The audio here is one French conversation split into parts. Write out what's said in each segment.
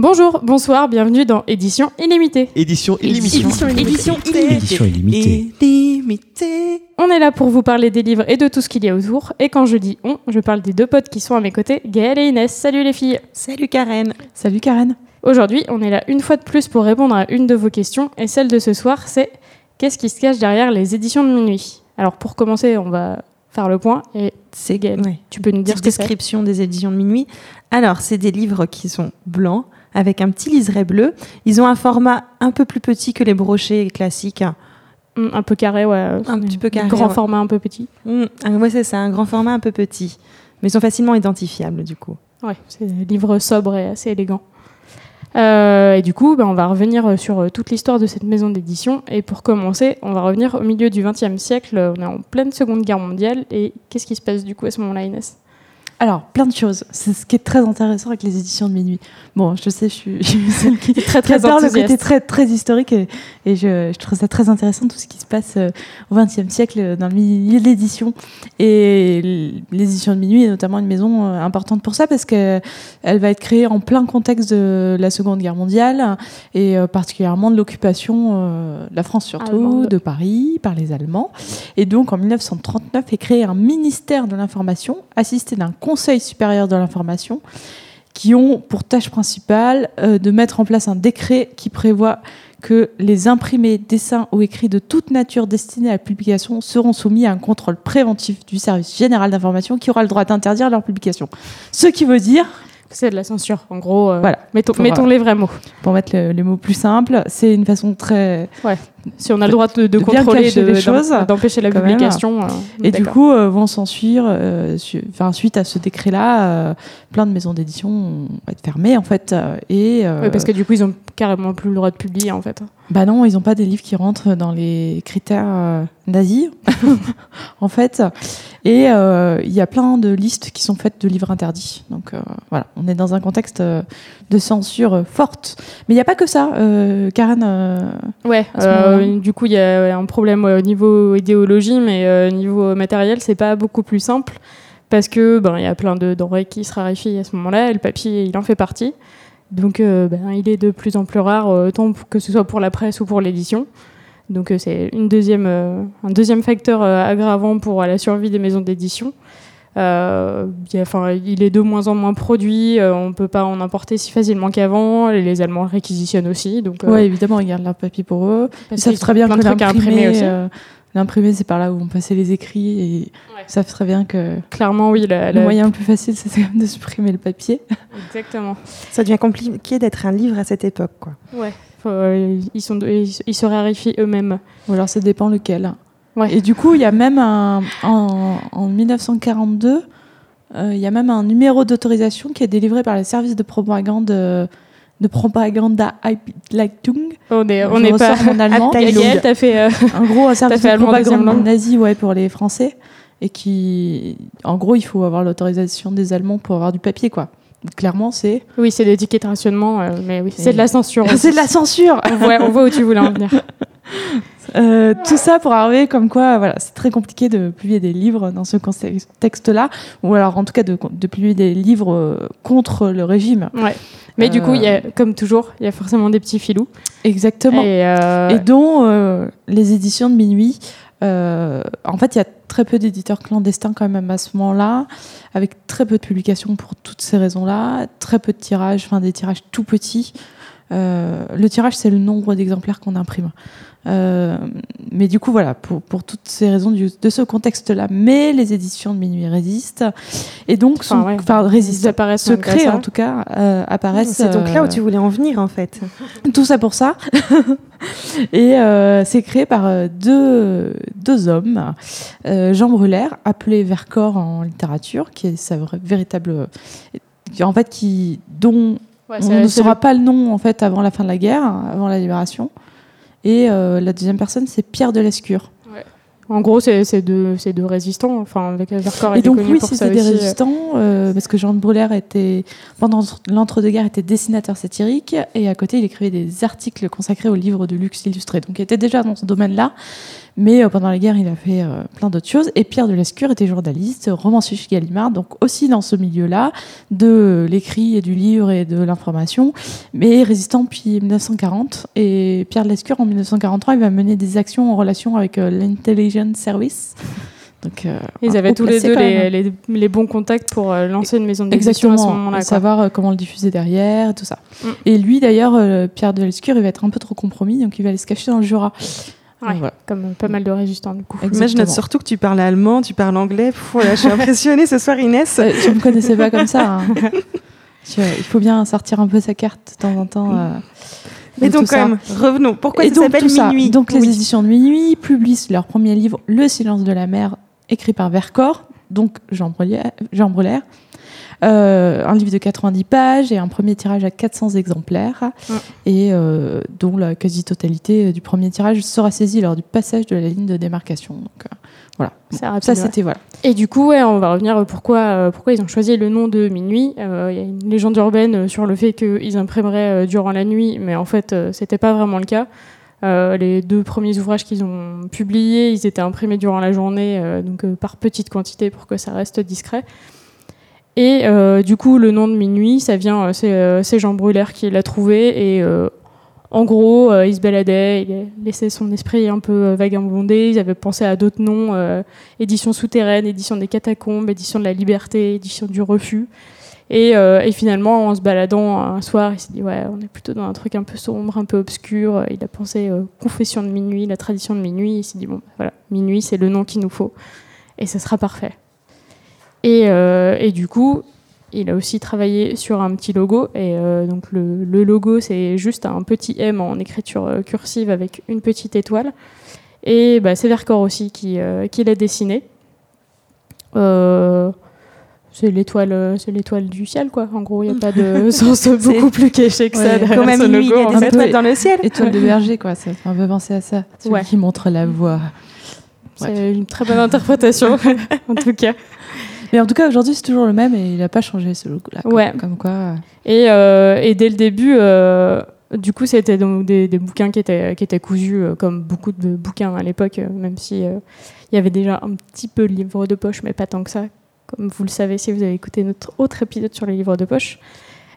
Bonjour, bonsoir, bienvenue dans Édition illimitée. Édition illimitée. Édition Édition illimitée. Édition illimitée. Illimitée. On est là pour vous parler des livres et de tout ce qu'il y a autour. Et quand je dis on, je parle des deux potes qui sont à mes côtés, Gaëlle et Inès. Salut les filles. Salut Karen. Salut Karen. Aujourd'hui, on est là une fois de plus pour répondre à une de vos questions. Et celle de ce soir, c'est qu'est-ce qui se cache derrière les éditions de minuit? Alors pour commencer, on va faire le point. Et C'est Gaëlle, ouais. tu peux nous dire Petite ce que c'est? description des éditions de minuit. Alors, c'est des livres qui sont blancs avec un petit liseré bleu. Ils ont un format un peu plus petit que les brochets classiques. Hum, Un peu carré, ouais. Un petit peu carré, Grand ouais. format, un peu petit. Mmh, ouais, c'est ça, un grand format un peu petit. Mais ils sont facilement identifiables du coup. Ouais, c'est des livres sobres et assez élégants. Euh, et du coup, ben, on va revenir sur euh, toute l'histoire de cette maison d'édition. Et pour commencer, on va revenir au milieu du XXe siècle. On est en pleine Seconde Guerre mondiale. Et qu'est-ce qui se passe du coup à ce moment-là, Inès? Alors, plein de choses. C'est ce qui est très intéressant avec les éditions de minuit. Bon, je sais, je suis, celle qui, Très, très adore le côté très, très historique et, et je, je trouve ça très intéressant tout ce qui se passe euh, au XXe siècle euh, dans le milieu de l'édition. Et l'édition de minuit est notamment une maison euh, importante pour ça parce qu'elle va être créée en plein contexte de la Seconde Guerre mondiale et particulièrement de l'occupation de la France surtout, de Paris par les Allemands. Et donc en 1939 est créé un ministère de l'information assisté d'un conseil supérieur de l'information qui ont pour tâche principale euh, de mettre en place un décret qui prévoit que les imprimés, dessins ou écrits de toute nature destinés à la publication seront soumis à un contrôle préventif du service général d'information qui aura le droit d'interdire leur publication. Ce qui veut dire, C'est de la censure, en gros. euh, Voilà. Mettons, Pour, mettons euh, les vrais mots. pour mettre le- les mots plus simples, c'est une façon très Si on a le droit de, de de bien contrôler, de- les choses, d'empêcher la publication. euh, Et du coup, euh, vont s'en suivre, euh, su- suite à ce décret-là, euh, plein de maisons d'édition vont être fermées, en fait. et, Ouais, parce que du coup, ils ont carrément plus le droit de publier, en fait. Bah non, ils n'ont pas des livres qui rentrent dans les critères nazis, en fait. Et il y a plein de listes qui sont faites de livres interdits. Donc voilà, on est dans un contexte de censure forte. Mais il n'y a pas que ça, Karen. Ouais, À ce euh, moment-là. du coup, il y a un problème ouais, au niveau idéologie, mais euh, niveau matériel, c'est pas beaucoup plus simple parce que ben il y a plein de denrées qui se raréfient à ce moment-là. Et le papier, il en fait partie. Donc, euh, ben, il est de plus en plus rare, euh, tant que ce soit pour la presse ou pour l'édition. Donc, euh, c'est une deuxième, euh, un deuxième facteur euh, aggravant pour euh, la survie des maisons d'édition. Euh, il y a- enfin, il est de moins en moins produit, euh, on peut pas en importer si facilement qu'avant. et Les Allemands le réquisitionnent aussi. Donc, euh, Ouais, évidemment, ils gardent leur papier pour eux. Ils savent très bien que l'imprimé, aussi. l'imprimé, c'est par là où on passait les écrits. Et Ouais. ils savent très bien que Clairement, oui. La, le la- moyen le plus facile, c'est quand même de supprimer le papier. Exactement. Ça devient compliqué d'être un livre à cette époque quoi. Ouais. Faut, euh, ils, sont, ils, ils se raréfient eux-mêmes. Ou alors ça dépend lequel. Ouais. Et du coup, il y a même un, en, en 1942, euh, il y a même un numéro d'autorisation qui est délivré par les services de propagande euh, de propaganda Leitung. On est, on n'est pas. mon allemand. Gaël, t'as fait. euh, En gros, un service de propagande nazi ouais, pour les Français. Et qui, en gros, il faut avoir l'autorisation des Allemands pour avoir du papier, quoi. Clairement, c'est Oui, c'est l'étiquette rationnement, euh, mais oui, c'est de la censure. c'est de la censure. on, voit, on voit où tu voulais en venir. Euh, tout ça pour arriver comme quoi, voilà, c'est très compliqué de publier des livres dans ce contexte-là, ou alors en tout cas de, de publier des livres euh, contre le régime. Ouais. Mais du coup, il y a, comme toujours, il y a forcément des petits filous. Exactement. Et, Et dont les éditions de minuit. Euh, en fait, il y a très peu d'éditeurs clandestins quand même à ce moment-là, avec très peu de publications pour toutes ces raisons-là, très peu de tirages, enfin des tirages tout petits. Euh, le tirage, c'est le nombre d'exemplaires qu'on imprime. Euh, mais du coup, voilà, pour, pour toutes ces raisons du- de ce contexte-là, mais les éditions de minuit résistent et donc sont, Enfin, ouais. résistent, se créent ça. en tout cas, euh, apparaissent. C'est donc là où tu voulais en venir en fait. tout ça pour ça. et c'est créé par deux, deux hommes. Jean Brulaire, appelé Vercors en littérature, qui est sa véritable. En fait, qui, dont Ouais, on ne saura le- pas le nom en fait avant la fin de la guerre, avant la libération. Et euh, la deuxième personne, c'est Pierre de Lescure. En gros, c'est c'est deux, c'est deux résistants. Enfin, avec Vercors Et donc oui, c'était des aussi. résistants, euh, parce que Jean Brulaire était, pendant l'entre-deux-guerres, était dessinateur satirique, et à côté, il écrivait des articles consacrés aux livres de luxe illustrés. Donc il était déjà dans ce domaine-là, Mais euh, pendant la guerre, il a fait euh, plein d'autres choses. Et Pierre de Lescure était journaliste, romancier chez Gallimard, donc aussi dans ce milieu-là, de l'écrit et du livre et de l'information, mais résistant depuis 1940. Et Pierre de Lescure, en 1943, il va mener des actions en relation avec euh, l'Intelligence Service. Donc, euh, Ils avaient tous les deux les, même. les- les bons contacts pour euh, lancer une maison d'édition à ce Exactement, moment-là. savoir euh, comment le diffuser derrière, tout ça. Mm. Et lui, d'ailleurs, Pierre de Lescure, il va être un peu trop compromis, donc il va aller se cacher dans le Jura. Ouais, voilà. Comme pas mal de résistants, du coup. Je note surtout que tu parles allemand, tu parles anglais. Pff, voilà, je suis impressionnée ce soir, Inès. Euh, tu me connaissais pas comme ça. hein. Tu- il faut bien sortir un peu sa carte de temps en temps. euh, Mais donc, quand même, revenons. Pourquoi Et ça donc, s'appelle. Minuit? Donc les éditions de Minuit publient leur premier livre, Le silence de la mer, écrit par Vercors, donc Jean Brulaire. Jean Brulaire. Euh, un livre de 90 pages et un premier tirage à 400 exemplaires, et euh, dont la quasi-totalité du premier tirage sera saisie lors du passage de la ligne de démarcation. Donc euh, voilà, Bon, ça c'était voilà. Et du coup, ouais, on va revenir euh, pourquoi, euh, pourquoi ils ont choisi le nom de Minuit. Euh, Il y a une légende urbaine euh, sur le fait qu'ils imprimeraient euh, durant la nuit, mais en fait, euh, c'était pas vraiment le cas. Euh, les deux premiers ouvrages qu'ils ont publiés, ils étaient imprimés durant la journée, euh, donc euh, par petite quantité pour que ça reste discret. Et euh, du coup, le nom de Minuit, ça vient, euh, c'est euh, c'est Jean Brulaire qui l'a trouvé. Et en gros, il se baladait, il a laissé son esprit un peu euh, vagabonder. Ils avaient pensé à d'autres noms édition souterraine, édition des catacombes, édition de la liberté, édition du refus. Et, finalement, en se baladant un soir, il s'est dit ouais, on est plutôt dans un truc un peu sombre, un peu obscur. Il a pensé confession de minuit, la tradition de minuit. Il s'est dit bon, bah, voilà, minuit, c'est le nom qu'il nous faut, et ce sera parfait. Et, euh, et du coup, il a aussi travaillé sur un petit logo. Et euh, donc le, le logo, c'est juste un petit M en écriture euh, cursive avec une petite étoile. Et bah, c'est Vercors aussi qui, euh, qui l'a dessiné. Euh, c'est l'étoile, c'est l'étoile du ciel, quoi. En gros, il n'y a pas de sens beaucoup plus caché que ça Ouais, ce minuit, il y a des étoiles dans le ciel. Étoile de berger, quoi. Ça fait un peu penser à ça. Celui Ouais. qui montre la voie. C'est une très bonne interprétation, en tout cas. Mais en tout cas, aujourd'hui, c'est toujours le même et il n'a pas changé ce. Comme- Ouais. Comme quoi. euh, Et, euh, et dès le début, euh, du coup, c'était donc des, des bouquins qui étaient, qui étaient cousus, euh, comme beaucoup de bouquins à l'époque, même si il y avait déjà un petit peu de livres de poche, mais pas tant que ça, comme vous le savez si vous avez écouté notre autre épisode sur les livres de poche.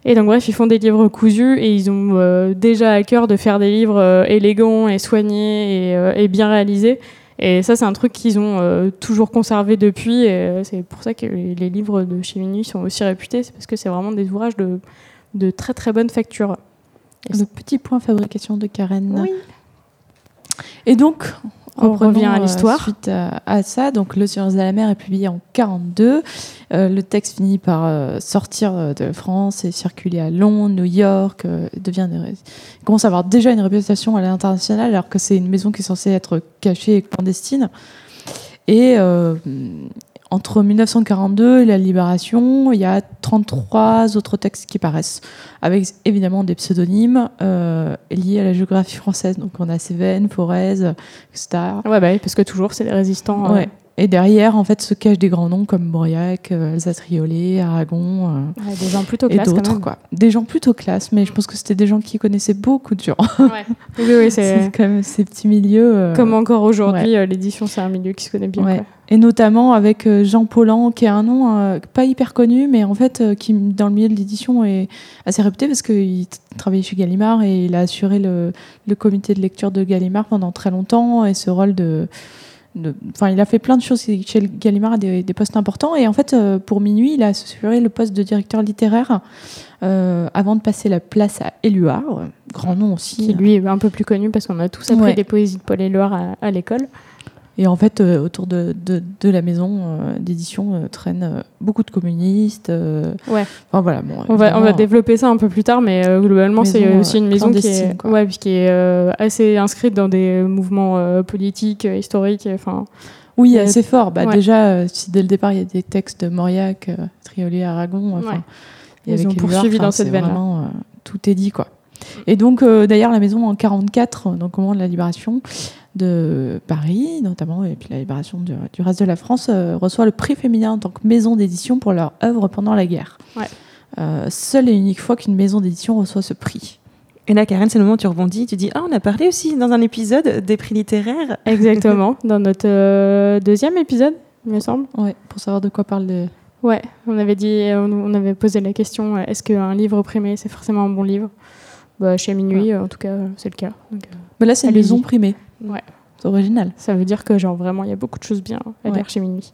Et donc, bref, ils font des livres cousus et ils ont euh, déjà à cœur de faire des livres euh, élégants et soignés et, euh, et bien réalisés. Et ça, c'est un truc qu'ils ont euh, toujours conservé depuis. Et euh, c'est pour ça que les, les livres de chez Minuit sont aussi réputés. C'est parce que c'est vraiment des ouvrages de, de très très bonne facture. Et Le petit point fabrication de Karen. Oui. Et donc, On revient à euh, l'histoire. suite à, à ça, donc Le silence de la mer est publié en 42. Euh, le texte finit par euh, sortir euh, de France et circuler à Londres, New York. euh, devient une il commence à avoir déjà une réputation à l'international, alors que c'est une maison qui est censée être cachée et clandestine. Et euh, entre 1942 et la Libération, il y a 33 autres textes qui paraissent, avec évidemment des pseudonymes euh, liés à la géographie française. Donc on a Cévennes, Forez, etc. Ouais, bah parce que toujours, c'est des résistants. euh, Ouais. Et derrière, en fait, se cachent des grands noms comme Mauriac, euh, Elsa Triolet, Aragon euh, ouais, des gens plutôt et classe quand d'autres. même. quoi. Des gens plutôt classe, mais je pense que c'était des gens qui connaissaient beaucoup de gens. Ouais. Oui, oui, C'est c'est quand même ces petits milieux. euh, comme encore aujourd'hui, l'édition, c'est un milieu qui se connaît bien. Quoi. Et notamment avec Jean Paulan, qui est un nom euh, pas hyper connu, mais en fait, euh, qui dans le milieu de l'édition est assez réputé parce qu'il travaillait chez Gallimard et il a assuré le, le comité de lecture de Gallimard pendant très longtemps et ce rôle de. Enfin, il a fait plein de choses chez Gallimard des, des postes importants. Et en fait, euh, pour minuit, il a assuré le poste de directeur littéraire euh, avant de passer la place à Éluard, grand nom aussi. Qui lui est un peu plus connu parce qu'on a tous appris Ouais. des poésies de Paul Éluard à, à l'école. Et en fait, euh, autour de, de, de la maison euh, d'édition euh, traînent beaucoup de communistes. Ouais. Enfin voilà. Bon, On va, on va évidemment, développer ça un peu plus tard, mais globalement, c'est aussi une maison qui est, ouais, qui est assez inscrite dans des mouvements politiques, historiques. Enfin, Oui, assez fort. Bah, ouais. Déjà, si dès le départ, il y a des textes de Mauriac, Triolet, Aragon. Enfin, Ouais. Ils ont poursuivi dans cette vraiment, euh, tout est dit, quoi. Et donc, euh, d'ailleurs, la maison en 44, euh, donc au moment de la libération de Paris, notamment, et puis la libération du, du reste de la France, euh, reçoit le prix féminin en tant que maison d'édition pour leur œuvre pendant la guerre. Ouais. Euh, seule et unique fois qu'une maison d'édition reçoit ce prix. Et là, Karen, c'est le moment où tu rebondis, tu dis Ah, on a parlé aussi dans un épisode des prix littéraires. Exactement, dans notre deuxième épisode, il me semble. Ouais, pour savoir de quoi parle le. Ouais, on avait dit, on, avait posé la question est-ce qu'un livre primé, c'est forcément un bon livre? Bah, Chez Minuit, en tout cas, euh, c'est le cas. Donc, euh, Mais là, c'est une maison primée. ouais. C'est original. Ça veut dire que, genre, vraiment, il y a beaucoup de choses bien à Ouais. lire chez Minuit.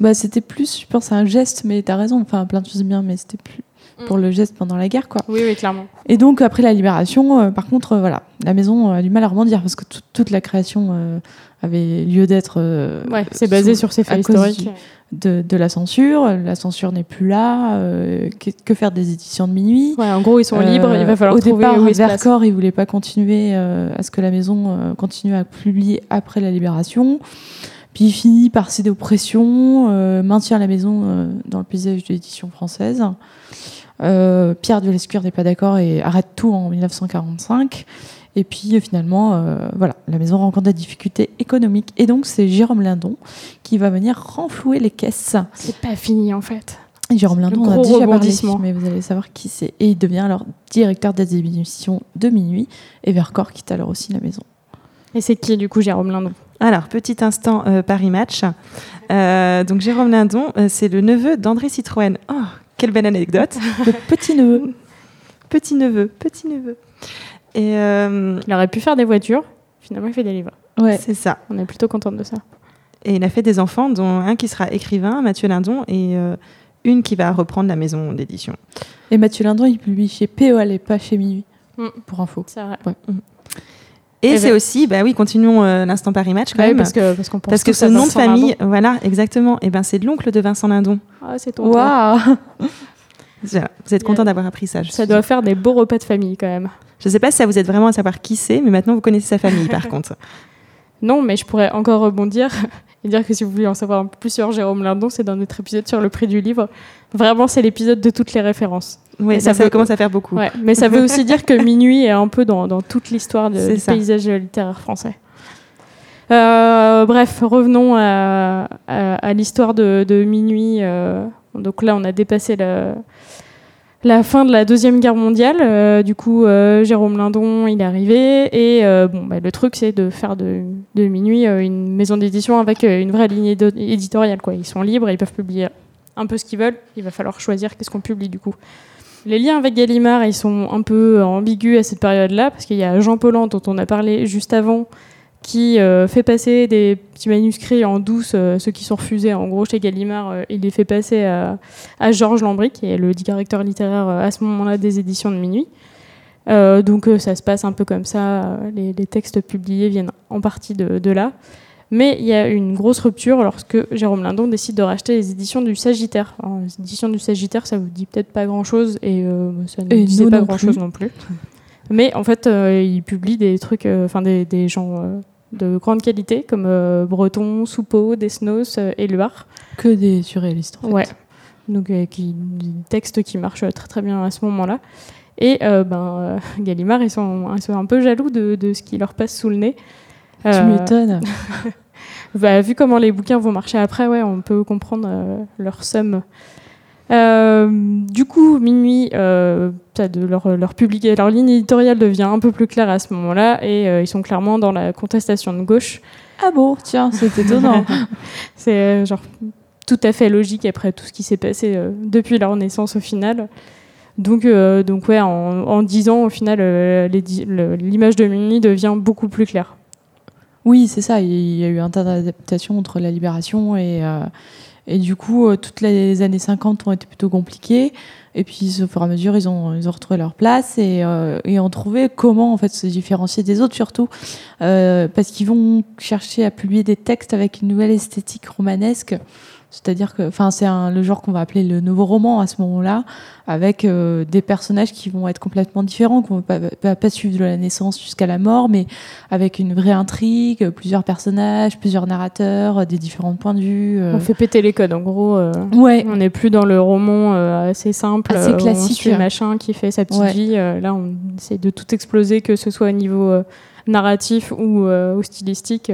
Bah, c'était plus, je pense, un geste, mais t'as raison. Enfin, plein de choses bien, mais c'était plus pour le geste pendant la guerre, quoi. Oui, oui, clairement. Et donc, après la libération, euh, par contre, euh, voilà, la maison a du mal à rebondir parce que tout- toute la création euh, avait lieu d'être. Ouais, c'est basé sur ces faits historiques. de, de la censure. La censure n'est plus là. que, que faire des éditions de minuit? Ouais, en gros, ils sont libres, il va falloir Au trouver départ, où ils. Vercors, il voulait pas continuer à ce que la maison continue à publier après la libération. Puis il finit par céder aux pressions, maintient la maison dans le paysage de l'édition française. Euh, Pierre de Lescure n'est pas d'accord et arrête tout en 1945. Et puis euh, finalement, euh, voilà, la maison rencontre des difficultés économiques. Et donc c'est Jérôme Lindon qui va venir renflouer les caisses. C'est pas fini, en fait. Et Jérôme Lindon, on a déjà parlé, mais vous allez savoir qui c'est. Et il devient alors directeur des émissions de minuit. Et Vercors quitte alors aussi la maison. Et c'est qui, du coup, Jérôme Lindon? Alors, petit instant euh, Paris Match. Euh, donc, Jérôme Lindon, euh, c'est le neveu d'André Citroën. Oh, quelle belle anecdote. Le petit neveu. petit neveu, petit neveu. Et euh, Il aurait pu faire des voitures, finalement, il fait des livres. Ouais. c'est ça. On est plutôt contente de ça. Et il a fait des enfants, dont un qui sera écrivain, Mathieu Lindon, et euh, une qui va reprendre la maison d'édition. Et Mathieu Lindon, il publie chez POL et pas chez Minuit. Mm. Pour info. C'est vrai. Et Eh c'est ben- aussi, bah oui, continuons euh, l'instant Paris Match quand Ouais, même. parce que parce qu'on pense Parce que ce nom de famille, Lindon. voilà, exactement. Et ben c'est l'oncle de Vincent Lindon. Ah, c'est ton Waouh. Vous êtes content d'avoir appris ça. Je, Ça doit faire des beaux repas de famille quand même. je sais pas si ça vous aide vraiment à savoir qui c'est, mais maintenant vous connaissez sa famille par contre. Non, mais je pourrais encore rebondir et dire que si vous voulez en savoir un peu plus sur Jérôme Lindon, c'est dans notre épisode sur le prix du livre. Vraiment, c'est l'épisode de toutes les références. Oui, Et ça, ça ça veut- commence à faire beaucoup. Ouais, mais ça veut aussi dire que Minuit est un peu dans, dans toute l'histoire du paysage littéraire français. Euh, bref, revenons à, à- à l'histoire de, de Minuit. euh, donc là, on a dépassé la, la fin de la Deuxième Guerre mondiale. Euh, du coup, Jérôme Lindon, il est arrivé. Et bon, bah, le truc, c'est de faire de, de Minuit une maison d'édition avec une vraie ligne éditoriale. Quoi. Ils sont libres, ils peuvent publier un peu ce qu'ils veulent. Il va falloir choisir qu'est-ce qu'on publie du coup. Les liens avec Gallimard, ils sont un peu ambigus à cette période-là, parce qu'il y a Jean Paulhan, dont on a parlé juste avant, qui euh, fait passer des petits manuscrits en douce, euh, ceux qui sont refusés en gros chez Gallimard, euh, il les fait passer à, Georges Lambry, qui est le directeur littéraire euh, à ce moment-là des éditions de Minuit. Euh, donc euh, ça se passe un peu comme ça, euh, les, textes publiés viennent en partie de là. Mais il y a une grosse rupture lorsque Jérôme Lindon décide de racheter les éditions du Sagittaire. Alors, les éditions du Sagittaire, ça vous dit peut-être pas grand-chose et euh, ça ne Et disait nous pas grand-chose non plus. Mais en fait, euh, il publie des trucs, euh, enfin des, des gens de grande qualité comme Breton, Soupeau, Desnos, Éluard. Que des surréalistes, en fait. Ouais. Donc qui, des textes qui marchent très très bien à ce moment-là. Et euh, ben, euh, Gallimard, ils sont, ils sont un peu jaloux de, de ce qui leur passe sous le nez. Tu Euh, m'étonnes. bah, vu comment les bouquins vont marcher après, ouais, on peut comprendre euh, leur somme. Euh, du coup, Minuit, euh, leur, leur, publier, leur ligne éditoriale devient un peu plus claire à ce moment-là et euh, ils sont clairement dans la contestation de gauche. Ah bon, tiens, c'est étonnant. C'est genre tout à fait logique après tout ce qui s'est passé depuis leur naissance au final. Donc, donc ouais, en, en 10 ans, au final, l'image de Minuit devient beaucoup plus claire. Oui, c'est ça. Il y a eu un tas d'adaptations entre la libération et, euh, et du coup, euh, toutes les années 50 ont été plutôt compliquées. Et puis, au fur et à mesure, ils ont, ils ont retrouvé leur place et, euh, et ont trouvé comment en fait se différencier des autres, surtout euh, parce qu'ils vont chercher à publier des textes avec une nouvelle esthétique romanesque. C'est-à-dire que, enfin, c'est le genre qu'on va appeler le nouveau roman à ce moment-là, avec euh, des personnages qui vont être complètement différents, qu'on ne va pas, pas- pas suivre de la naissance jusqu'à la mort, mais avec une vraie intrigue, plusieurs personnages, plusieurs narrateurs, des différents points de vue. euh. On fait péter les codes, en gros. euh, Ouais, On n'est plus dans le roman assez simple, Assez euh, classique. on machin qui fait sa petite Ouais. vie. euh, là, on essaie de tout exploser, que ce soit au niveau euh, narratif ou, ou stylistique.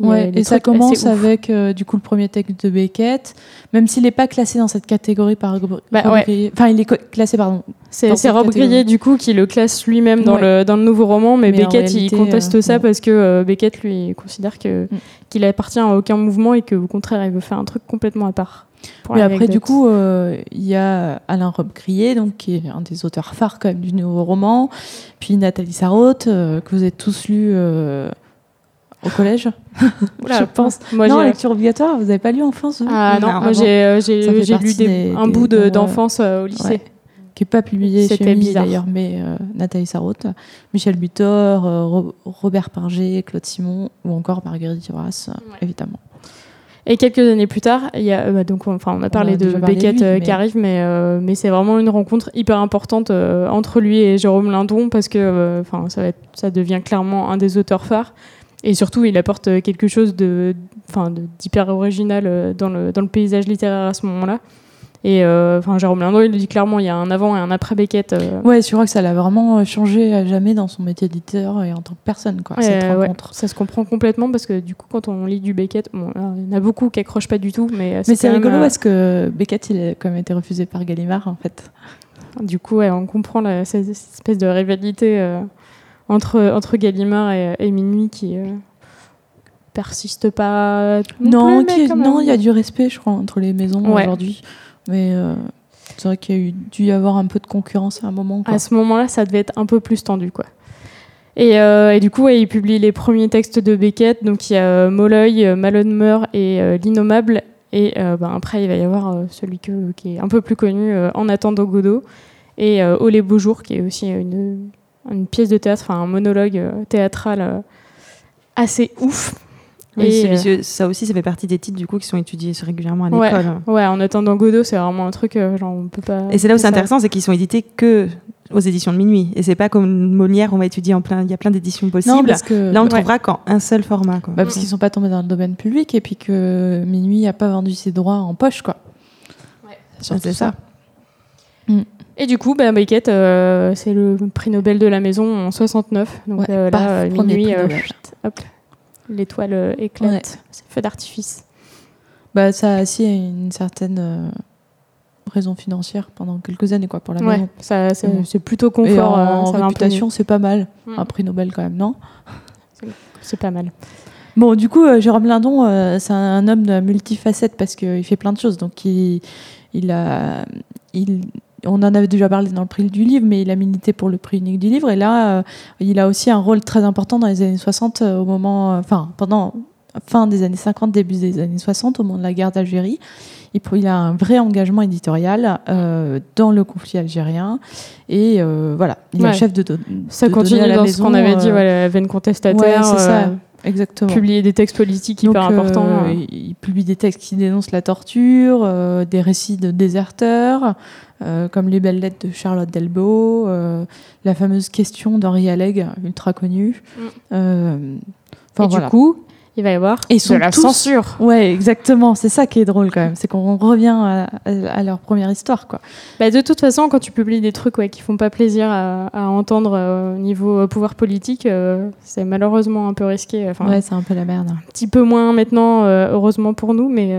Ouais, et ça commence avec euh, du coup le premier texte de Beckett, même s'il n'est pas classé dans cette catégorie par Rob Bah, Rob ouais. Enfin, il est classé, pardon. C'est Rob catégorie. Du coup qui le classe lui-même dans, Ouais. le, dans le nouveau roman, mais, Beckett réalité, il conteste euh, ça parce que euh, Beckett lui considère que Mm. qu'il appartient à aucun mouvement et qu'au contraire il veut faire un truc complètement à part. Pour Mais après, du coup, euh, il y a Alain Rob Grillet, donc, qui est un des auteurs phares quand même du nouveau roman, puis Nathalie Sarraute, euh, que vous avez tous lu euh, au collège, Oula, je pense. Moi, non, lecture obligatoire, vous n'avez pas lu enfance Ah non, Non, moi j'ai lu partie des- des- un bout de- d'enfance euh, au lycée. Ouais. qui n'est pas publié chez bizarre. d'ailleurs, mais euh, Nathalie Sarraute, Michel Butor, euh, Ro- Robert Pinger, Claude Simon ou encore Marguerite Duras, Ouais. évidemment. Et quelques années plus tard, il y a, euh, bah, donc, on- enfin, on a parlé a de Beckett lui, euh, mais- qui arrive, mais, euh, mais c'est vraiment une rencontre hyper importante euh, entre lui et Jérôme Lindon parce que euh, ça, va être- ça devient clairement un des auteurs phares. Et surtout, il apporte quelque chose de, enfin, de- d'hyper original dans le, dans le paysage littéraire à ce moment-là. Et euh, enfin, Jérôme Lindon, il le dit clairement, il y a un avant et un après Beckett. euh, Ouais, je crois que ça l'a vraiment euh, changé à jamais dans son métier d'éditeur et en tant que personne, quoi, cette ouais, rencontre. ça se comprend complètement parce que du coup, quand on lit du Beckett, bon, alors, il y en a beaucoup qui accrochent pas du tout, mais, Mais c'est rigolo parce que Beckett, il a quand même été refusé par Gallimard, en fait. Du coup, ouais, on comprend la- cette espèce de rivalité euh, entre, entre Gallimard et, et Minuit qui euh, persiste pas. Non, plus, mais non, il y a du respect, je crois, entre les maisons Ouais. aujourd'hui. Mais euh, c'est vrai qu'il y a eu, dû y avoir un peu de concurrence à un moment. quoi. À ce moment-là, ça devait être un peu plus tendu, quoi. Et, euh, et du coup, ouais, il publie les premiers textes de Beckett. Donc, il y a euh, Molloy, Malone Meurt et euh, L'Innommable. Et ben, après, il va y avoir celui que- qui est un peu plus connu, En attendant Godot. Et Oh les beaux jours, qui est aussi une, une pièce de théâtre, enfin un monologue théâtral assez ouf. Oui, Et, euh, ça aussi, ça fait partie des titres du coup qui sont étudiés régulièrement à Ouais. l'école. Ouais, en attendant Godot, c'est vraiment un truc, euh, genre, on peut pas. Et c'est là où c'est ça- intéressant, c'est qu'ils sont édités que aux éditions de minuit. Et c'est pas comme Molière, on va étudier en plein. Il y a plein d'éditions possibles. Non, parce que, Là, on ne Ouais. trouvera qu'en un seul format. Quoi. bah, parce qu'ils sont pas tombés dans le domaine public et puis que Minuit n'a pas vendu ses droits en poche, quoi. Ah, c'est ça. Et du coup, bah, Beckett, euh, c'est le prix Nobel de la maison en 69. Donc Ouais, euh, paf, là, euh, minuit, prix euh, Nobel. chut, hop, l'étoile euh, éclate. Ouais. C'est feu d'artifice. Bah, ça a aussi une certaine euh, raison financière pendant quelques années, quoi, pour la Ouais, maison. ça, c'est, plutôt Et confort. en, euh, ça réputation, c'est pas mal. mieux. Un prix Nobel, quand même, non? C'est pas mal. Bon, du coup, Jérôme Lindon, euh, c'est un homme multifacette parce qu'il fait plein de choses. Donc, il, il a, il, on en avait déjà parlé dans le prix du livre, mais il a milité pour le prix unique du livre. Et là, euh, il a aussi un rôle très important dans les années 60, euh, au moment, euh, enfin, pendant fin des années 50, début des années 60, au moment de la guerre d'Algérie. Il, a un vrai engagement éditorial euh, dans le conflit algérien. Et voilà, il est Ouais. chef de, don- Ça de continue donner à la dans ce qu'on avait dit, voilà, la veine contestataire. ouais, c'est ça, exactement. publier des textes politiques hyper Donc, importants. euh. il il publie des textes qui dénoncent la torture, euh, des récits de déserteurs, euh, comme Les belles lettres de Charlotte Delbo, euh, la fameuse question d'Henri Alleg, ultra connue. Mm. Euh, enfin, et voilà. du coup, il va y avoir Et ils sont de la tous- censure. Ouais, exactement. C'est ça qui est drôle quand même. C'est qu'on revient à, à- à leur première histoire, quoi. Bah, de toute façon, quand tu publies des trucs ouais, qui font pas plaisir à, à entendre au niveau pouvoir politique, c'est malheureusement un peu risqué. Enfin, ouais, c'est un peu la merde. un petit peu moins maintenant, heureusement pour nous, mais,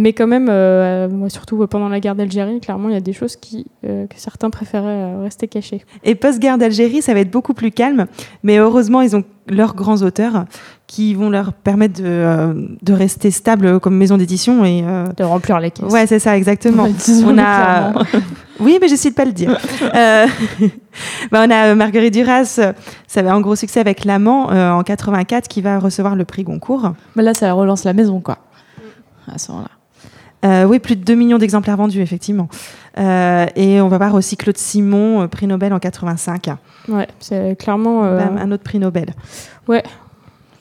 mais quand même, euh, moi, surtout euh, pendant la guerre d'Algérie, clairement, il y a des choses qui, euh, que certains préféraient euh, rester cachées. Et post-guerre d'Algérie, ça va être beaucoup plus calme. Mais heureusement, ils ont leurs grands auteurs qui vont leur permettre de, euh, de rester stables comme maison d'édition. Et, euh, De remplir les caisses. Ouais, c'est ça, exactement. Ouais, on a... oui, mais j'essaie de pas le dire. Euh, bah, on a Marguerite Duras, ça avait un gros succès avec L'Amant euh, en 84, qui va recevoir le prix Goncourt. Mais là, ça relance la maison, quoi. À ce moment-là. Euh, oui, plus de 2 millions d'exemplaires vendus, effectivement. Euh, et on va voir aussi Claude Simon, euh, prix Nobel en 85. Ouais, c'est clairement euh, Bam, un autre prix Nobel. donc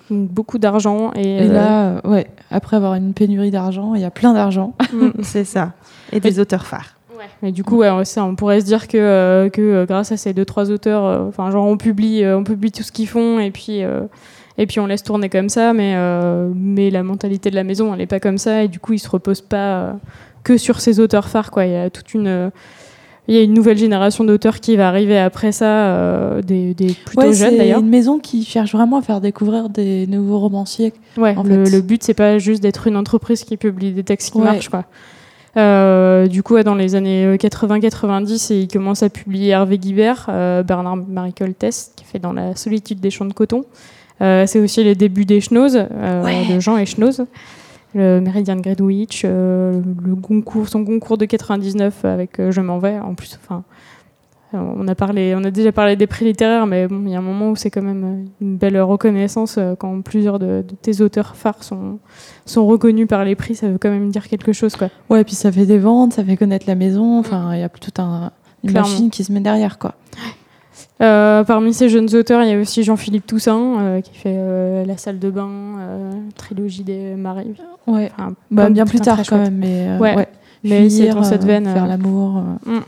beaucoup d'argent. Et, Et là, euh, ouais, après avoir une pénurie d'argent, il y a plein d'argent. mm. C'est ça. Et des auteurs phares. Mais du coup, ouais, on, pourrait se dire que, euh, que grâce à ces deux trois auteurs, euh, enfin genre on publie, euh, on publie tout ce qu'ils font et puis euh, et puis on laisse tourner comme ça. Mais euh, mais la mentalité de la maison, elle est pas comme ça et du coup, ils se reposent pas euh, que sur ces auteurs phares quoi. Il y a toute une Il y a une nouvelle génération d'auteurs qui va arriver après ça, euh, des, des plutôt Ouais, jeunes c'est d'ailleurs. une maison qui cherche vraiment à faire découvrir des nouveaux romanciers. Ouais, en le, fait. le but c'est pas juste d'être une entreprise qui publie des textes qui Ouais. marchent quoi. Euh, du coup, dans les années 80-90, il commence à publier Hervé Guibert, euh, Bernard Marie Coltès, qui fait dans la solitude des champs de coton. Euh, c'est aussi les débuts des Schnoz, euh, Ouais. de Jean et Schnoz. Le Méridien de Greenwich, euh, le concours, son concours de 99 avec euh, Je m'en vais. En plus, enfin, on a parlé, on a déjà parlé des prix littéraires, mais bon, il y a un moment où c'est quand même une belle reconnaissance euh, quand plusieurs de, de tes auteurs phares sont, sont reconnus par les prix. Ça veut quand même dire quelque chose, quoi. Ouais, puis ça fait des ventes, ça fait connaître la maison. Enfin, il y a tout un une Clairement. machine qui se met derrière, quoi. Euh, parmi ces jeunes auteurs, il y a aussi Jean-Philippe Toussaint euh, qui fait euh, La salle de bain, trilogie des maris. Ouais. Enfin, Bah, bien plus tard, quand même. Mais, Ouais. ouais. Mais c'est dans cette veine, Faire l'amour. euh.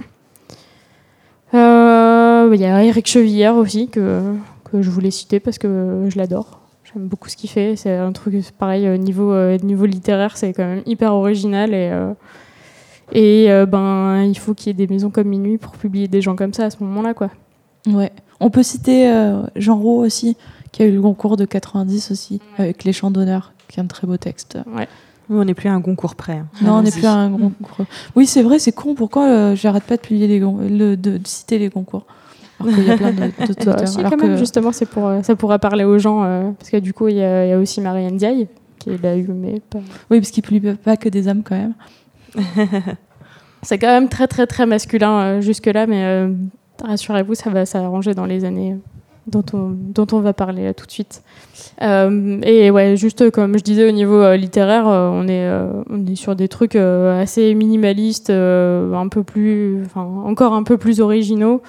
Euh, Il y a Eric Chevillère aussi que, que je voulais citer parce que je l'adore. J'aime beaucoup ce qu'il fait. C'est un truc pareil euh, niveau niveau littéraire, c'est quand même hyper original et et ben il faut qu'il y ait des maisons comme Minuit pour publier des gens comme ça à ce moment-là quoi. Ouais. On peut citer euh, Jean Rau aussi, qui a eu le concours de 90 aussi, avec Les Chants d'honneur, qui est un très beau texte. Ouais. Nous, on n'est plus à un concours près. hein. Non, on n'est plus à un concours. Oui, c'est vrai, c'est con. Pourquoi euh, j'arrête pas de, publier les gon- le, de, de citer les concours? Alors qu'il y a plein de- d'autres auteurs. si, alors quand que- même, justement, c'est pour euh, ça pourra parler aux gens euh, parce que du coup il y, a il y a aussi Marianne Diaye qui l'a eu mais pas. Oui, parce qu'il ne publie pas que des hommes quand même. C'est quand même très très très masculin euh, jusque-là, mais euh, rassurez-vous, ça va s'arranger dans les années dont on, va parler tout de suite. Euh, et ouais, juste comme je disais au niveau euh, littéraire, euh, on, est, sur des trucs assez minimalistes, un peu plus, encore un peu plus originaux,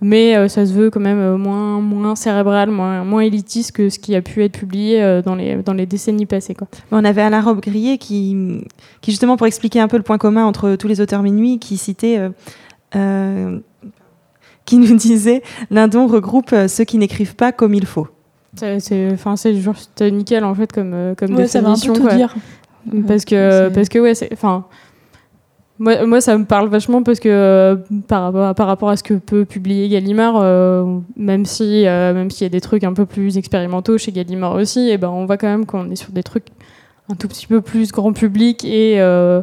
mais ça se veut quand même moins, cérébral, moins, élitiste que ce qui a pu être publié dans, les, décennies passées. Quoi. On avait Alain Robe-Grillet qui, qui, justement, pour expliquer un peu le point commun entre tous les auteurs minuit, qui citait, qui nous disait Lindon regroupe euh, ceux qui n'écrivent pas comme il faut. C'est, enfin, c'est juste nickel en fait comme, euh, comme Ouais, ça va un définition. peu tout dire. parce que parce que ouais c'est enfin moi, moi ça me parle vachement parce que euh, par rapport à, par rapport à ce que peut publier Gallimard euh, même si euh, même s'il y a des trucs un peu plus expérimentaux chez Gallimard aussi et ben on voit quand même qu'on est sur des trucs un tout petit peu plus grand public et euh,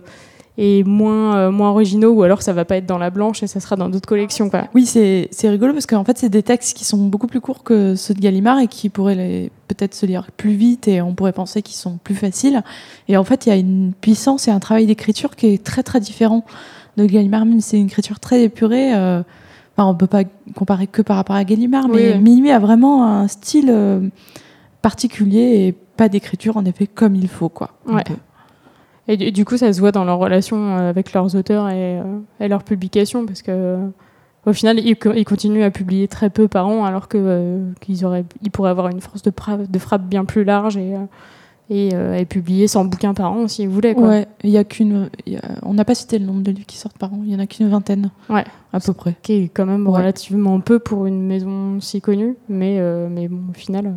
et moins euh, moins originaux ou alors ça va pas être dans la blanche et ça sera dans d'autres collections quoi. Oui, c'est c'est rigolo parce qu'en fait, c'est des textes qui sont beaucoup plus courts que ceux de Gallimard et qui pourraient peut-être se lire plus vite et on pourrait penser qu'ils sont plus faciles. Et en fait, il y a une puissance et un travail d'écriture qui est très très différent de Gallimard. Même c'est une écriture très épurée. euh, enfin, on peut pas comparer que par rapport à Gallimard, Oui, mais oui. Minuit a vraiment un style euh, particulier et pas d'écriture en effet comme il faut quoi. Ouais. Et du, du coup, ça se voit dans leur relation euh, avec leurs auteurs et, euh, et leurs publications, parce que euh, au final, ils, co- ils continuent à publier très peu par an, alors que euh, qu'ils auraient, ils pourraient avoir une force de, frappe bien plus large et, et, euh, et publier 100 bouquins par an s'ils voulaient. Quoi. Ouais, il y a qu'une. il y a- On n'a pas cité le nombre de livres qui sortent par an. Il y en a qu'une vingtaine. Ouais. À peu près. Qui est quand même Ouais. relativement peu pour une maison si connue, mais, euh, mais bon, au final,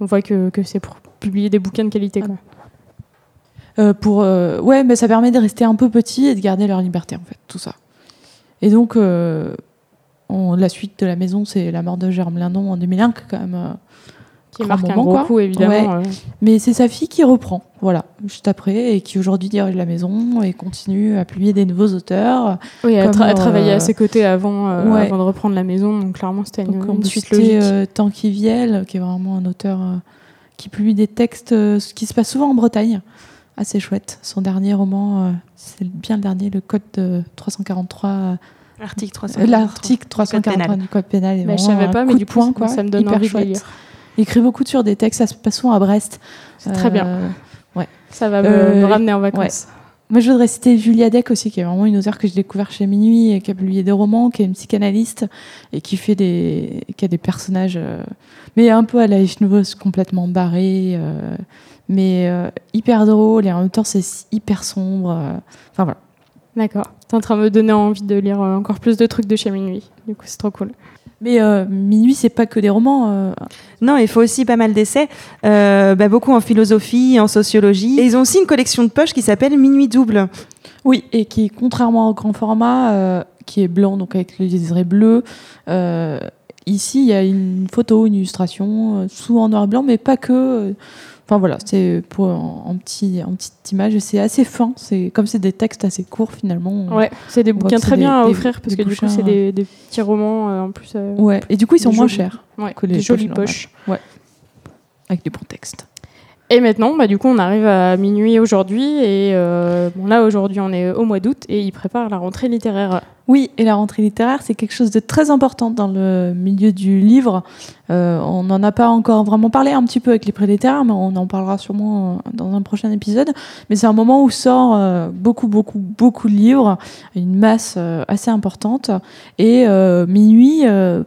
on voit que, que c'est pour publier des bouquins de qualité. Quoi. Euh, pour, euh, ouais, mais ça permet de rester un peu petit et de garder leur liberté, en fait, tout ça. Et donc, euh, on- la suite de la maison, c'est la mort de Jérôme Lindon en 2001, qui est quand même. Qui marque un moment, gros quoi. coup, évidemment. Mais c'est sa fille qui reprend, voilà, juste après, et qui aujourd'hui dirige la maison et continue à publier des nouveaux auteurs. Oui, elle, tra- travaillait à ses côtés avant, ouais. avant de reprendre la maison, donc clairement c'était une, Donc, on une suite logique. euh, Tanguy Viel, qui est vraiment un auteur qui publie des textes euh, qui se passent souvent en Bretagne. Assez chouette. Son dernier roman, euh, c'est bien le dernier, le Code de 343. euh, L'article 300. Euh, L'article Code 343 pénal. du code pénal est Bah, je savais pas, mais du de coup, poing, ça- quoi. ça me donne Hyper envie de chouette. lire. Il écrit beaucoup sur des textes, passe souvent à Brest. C'est très bien. Euh, Ça va me, euh, me ramener en vacances. Moi, je voudrais citer Julia Deck aussi, qui est vraiment une auteure que j'ai découvert chez Minuit, et qui a publié des romans, qui est une psychanalyste et qui fait des, qui a des personnages, euh, mais un peu à la Eschnouz, complètement barrés, euh, mais euh, hyper drôle et en même temps c'est hyper sombre. euh. Enfin voilà. D'accord. T'es en train de me donner envie de lire euh, encore plus de trucs de chez Minuit. Du coup, c'est trop cool. Mais euh, Minuit, c'est pas que des romans. euh, Non, il faut aussi pas mal d'essais, euh, bah, beaucoup en philosophie, en sociologie. Et ils ont aussi une collection de poches qui s'appelle Minuit double. Oui, et qui, contrairement au grand format, euh, qui est blanc, donc avec le liseré bleu. Euh, ici, il y a une photo, une illustration, euh, souvent en noir et blanc, mais pas que. Enfin voilà, c'est pour en, en petit, en petite image. C'est assez fin. C'est comme c'est des textes assez courts finalement. Ouais, c'est des bouquins très bien à offrir parce que du coup, c'est des, des petits romans euh, en plus. euh, Ouais. Et du coup, ils sont moins jolis. chers ouais, que les des jolies poches poches. avec du bon texte. Et maintenant, bah, du coup, on arrive à minuit aujourd'hui. Et euh, bon, là, aujourd'hui, on est au mois d'août et ils préparent la rentrée littéraire. Oui, et la rentrée littéraire, c'est quelque chose de très important dans le milieu du livre. Euh, on n'en a pas encore vraiment parlé un petit peu avec les prix littéraires, mais on en parlera sûrement euh, dans un prochain épisode. Mais c'est un moment où sort euh, beaucoup, beaucoup, beaucoup de livres, une masse euh, assez importante. Et Minuit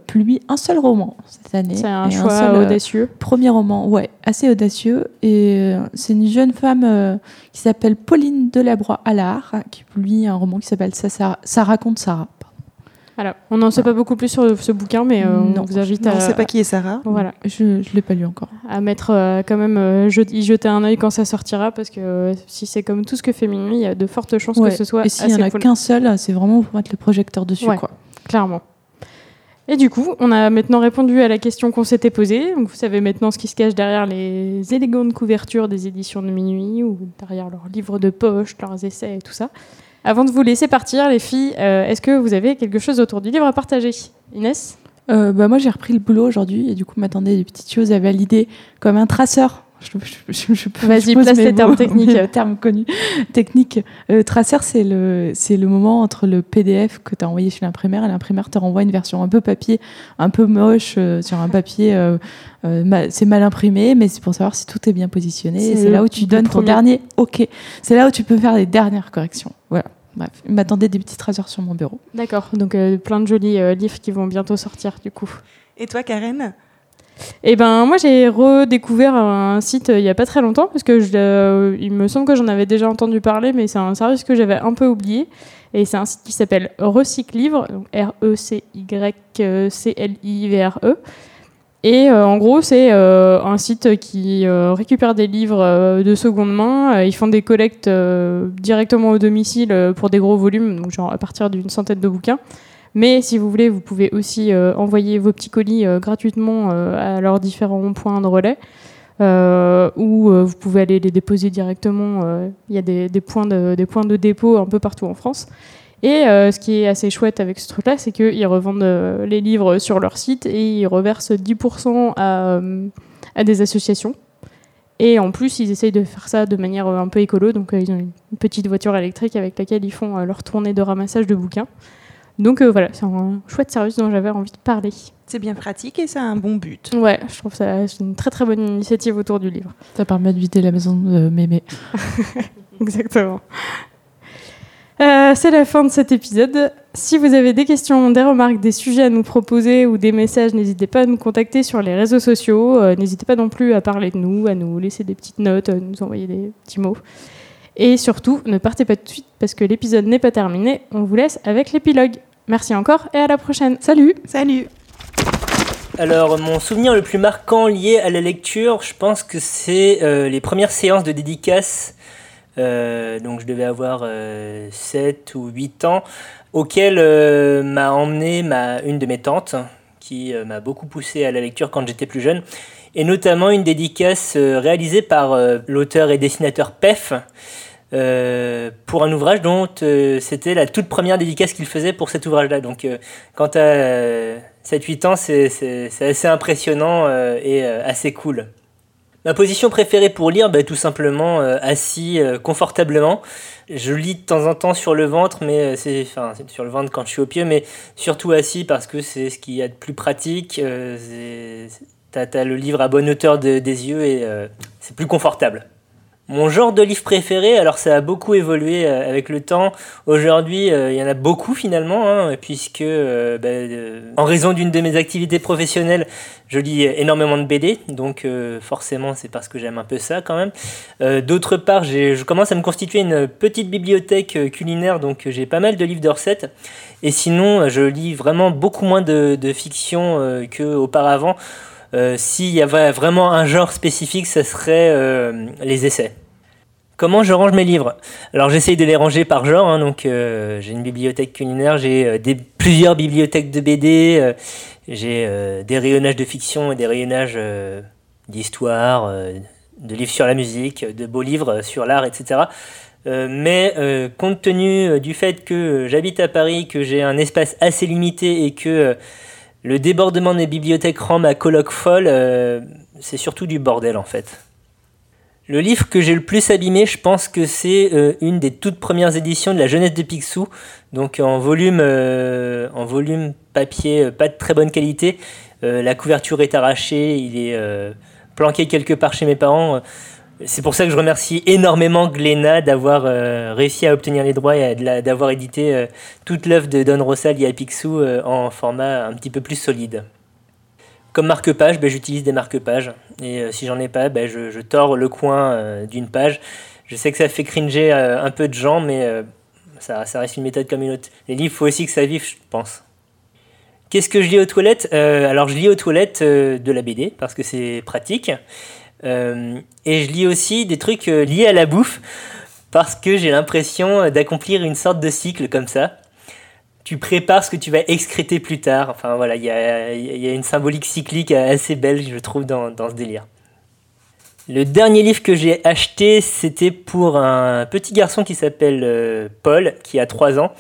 publie un seul roman cette année. C'est un choix seul, audacieux. Premier roman, ouais, assez audacieux. Et c'est une jeune femme qui s'appelle Pauline Delabroix Allard, qui publie un roman qui s'appelle ça, ça, Ça raconte Sarah. pardon. Voilà. On n'en sait pas beaucoup plus sur ce bouquin, mais euh, Non, on vous invite Non, à, on ne sait pas qui est Sarah. voilà, Je ne l'ai pas lu encore. à mettre euh, quand même euh, je- y jeter un œil quand ça sortira parce que euh, si c'est comme tout ce que fait Minuit, il y a de fortes chances Ouais. que ce soit Et s'il n'y en a cool. qu'un seul, c'est vraiment pour mettre le projecteur dessus. Ouais. Quoi. clairement. Et du coup, on a maintenant répondu à la question qu'on s'était posée. Donc, vous savez maintenant ce qui se cache derrière les élégantes couvertures des éditions de minuit ou derrière leurs livres de poche, leurs essais et tout ça. Avant de vous laisser partir, les filles, euh, est-ce que vous avez quelque chose autour du livre à partager? Inès? Euh, bah, moi, j'ai repris le boulot aujourd'hui et du coup, m'attendait des petites choses à valider comme un traceur. Je, je- je- Vas-y, place tes termes techniques. mes termes connus. Technique. Euh, traceur, c'est le, c'est le moment entre le PDF que tu as envoyé chez l'imprimeur et l'imprimeur te renvoie une version un peu papier, un peu moche, euh, sur un papier. euh, euh, c'est mal imprimé, mais c'est pour savoir si tout est bien positionné. C'est Et C'est là où tu donnes ton dernier OK. C'est là où tu peux faire les dernières corrections. Voilà. Bref, il m'attendait des petits traceurs sur mon bureau. D'accord, donc euh, plein de jolis euh, livres qui vont bientôt sortir du coup. Et toi, Karen? Eh ben, moi, j'ai redécouvert un site euh, il y a pas très longtemps parce que euh, il me semble que j'en avais déjà entendu parler, mais c'est un service que j'avais un peu oublié. Et c'est un site qui s'appelle Recyclivre, donc R-E-C-Y-C-L-I-V-R-E. Et euh, en gros, c'est un site qui récupère des livres de seconde main. Ils font des collectes directement au domicile pour des gros volumes, donc genre à partir d'une centaine de bouquins. Mais si vous voulez, vous pouvez aussi euh, envoyer vos petits colis euh, gratuitement euh, à leurs différents points de relais. euh, ou euh, vous pouvez aller les déposer directement. Il y a des, points de, dépôt un peu partout en France. Et ce qui est assez chouette avec ce truc-là, c'est qu'ils revendent les livres sur leur site et ils reversent 10% à, à des associations. Et en plus, ils essayent de faire ça de manière un peu écolo. Donc, ils ont une petite voiture électrique avec laquelle ils font leur tournée de ramassage de bouquins. Donc euh, voilà, c'est un chouette service dont j'avais envie de parler. C'est bien pratique et ça a un bon but. Ouais, je trouve ça c'est une très très bonne initiative autour du livre. Ça permet de vider la maison de mémé. Exactement. Euh, c'est la fin de cet épisode. Si vous avez des questions, des remarques, des sujets à nous proposer ou des messages, n'hésitez pas à nous contacter sur les réseaux sociaux. Euh, n'hésitez pas non plus à parler de nous, à nous laisser des petites notes, à nous envoyer des petits mots. Et surtout, ne partez pas tout de suite parce que l'épisode n'est pas terminé. On vous laisse avec l'épilogue. Merci encore et à la prochaine. Salut Salut Alors, mon souvenir le plus marquant lié à la lecture, je pense que c'est euh, les premières séances de dédicace. Euh, donc, je devais avoir euh, 7 ou 8 ans, auquel euh, m'a emmené ma, une de mes tantes, qui euh, m'a beaucoup poussé à la lecture quand j'étais plus jeune, et notamment une dédicace euh, réalisée par euh, l'auteur et dessinateur PEF. Euh, pour un ouvrage dont euh, c'était la toute première dédicace qu'il faisait pour cet ouvrage-là. Donc, euh, quand as 7-8 ans, c'est- assez impressionnant euh, et euh, assez cool. Ma position préférée pour lire, bah, tout simplement euh, assis euh, confortablement. Je lis de temps en temps sur le ventre, mais euh, c'est enfin sur le ventre quand je suis au pied, mais surtout assis parce que c'est ce qu'il y a de plus pratique. Euh, T'as le livre à bonne hauteur de- des yeux et euh, c'est plus confortable. Mon genre de livre préféré, alors ça a beaucoup évolué euh, avec le temps. Aujourd'hui, euh, il y en a beaucoup finalement, hein, puisque euh, bah, en raison d'une de mes activités professionnelles, je lis énormément de BD, donc forcément c'est parce que j'aime un peu ça quand même. D'autre part, je commence à me constituer une petite bibliothèque culinaire, donc j'ai pas mal de livres de recettes. Et sinon, je lis vraiment beaucoup moins de, fiction qu'auparavant. Euh, S'il y avait vraiment un genre spécifique, ce serait euh, les essais. Comment je range mes livres? Alors j'essaye de les ranger par genre, hein, donc euh, j'ai une bibliothèque culinaire, j'ai plusieurs bibliothèques de BD, j'ai des rayonnages de fiction et des rayonnages d'histoire, de livres sur la musique, de beaux livres sur l'art, etc. mais compte tenu du fait que j'habite à Paris, que j'ai un espace assez limité et que le débordement des bibliothèques rend ma coloc folle, c'est surtout du bordel en fait. Le livre que j'ai le plus abîmé, je pense que c'est euh, une des toutes premières éditions de la jeunesse de Picsou, donc en volume, euh, en volume papier euh, pas de très bonne qualité. la couverture est arrachée, il est planqué quelque part chez mes parents. C'est pour ça que je remercie énormément Glénat d'avoir réussi à obtenir les droits et d'avoir édité toute l'œuvre de Don Rossa liée à Picsou en format un petit peu plus solide. Comme marque-page, ben, j'utilise des marque-pages. Et euh, si j'en ai pas, ben, je, je, tords le coin euh, d'une page. Je sais que ça fait cringer euh, un peu de gens, mais ça, ça, reste une méthode comme une autre. Les livres, il faut aussi que ça vive, je pense. Qu'est-ce que je lis aux toilettes? Alors, je lis aux toilettes de la BD, parce que c'est pratique. Et je lis aussi des trucs liés à la bouffe, parce que j'ai l'impression d'accomplir une sorte de cycle comme ça tu prépares ce que tu vas excréter plus tard. Enfin voilà, il y a, une symbolique cyclique assez belle, je trouve, dans, ce délire. Le dernier livre que j'ai acheté, c'était pour un petit garçon qui s'appelle euh, Paul, qui a 3 ans.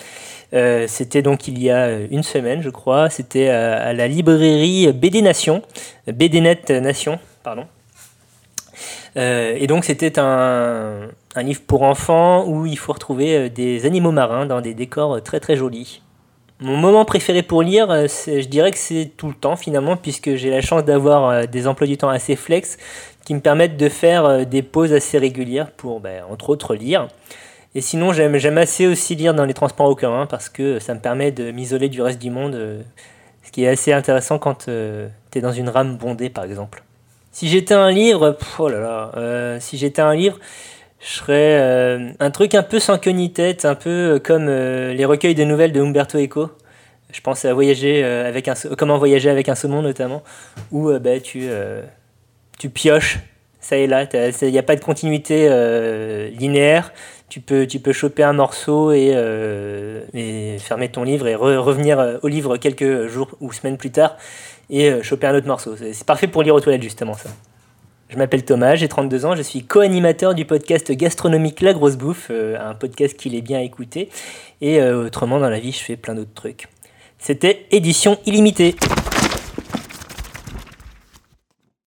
Euh, c'était donc il y a une semaine, je crois. C'était à, la librairie BD Nation, BDNet Nation, pardon. Euh, et donc c'était un, livre pour enfants où il faut retrouver des animaux marins dans des décors très très jolis. Mon moment préféré pour lire, euh, je dirais que c'est tout le temps finalement, puisque j'ai la chance d'avoir euh, des emplois du temps assez flex qui me permettent de faire euh, des pauses assez régulières pour, ben, entre autres, lire. Et sinon, j'aime assez aussi lire dans les transports en commun parce que ça me permet de m'isoler du reste du monde, ce qui est assez intéressant quand tu es dans une rame bondée, par exemple. Si j'étais un livre, oh là, si j'étais un livre, je serais euh, un truc un peu sans queue ni tête, un peu euh, comme euh, les recueils de nouvelles de Umberto Eco. Je pense à voyager avec un comment voyager avec un saumon notamment, où bah, tu, tu pioches ça et là, il n'y a pas de continuité linéaire. Tu peux, tu peux choper un morceau et fermer ton livre et revenir au livre quelques jours ou semaines plus tard et choper un autre morceau. C'est parfait pour lire aux toilettes justement ça. Je m'appelle Thomas, j'ai 32 ans, je suis co-animateur du podcast gastronomique La Grosse Bouffe, euh, un podcast qu'il est bien écouté. Et euh, autrement, dans la vie, je fais plein d'autres trucs. C'était édition illimitée.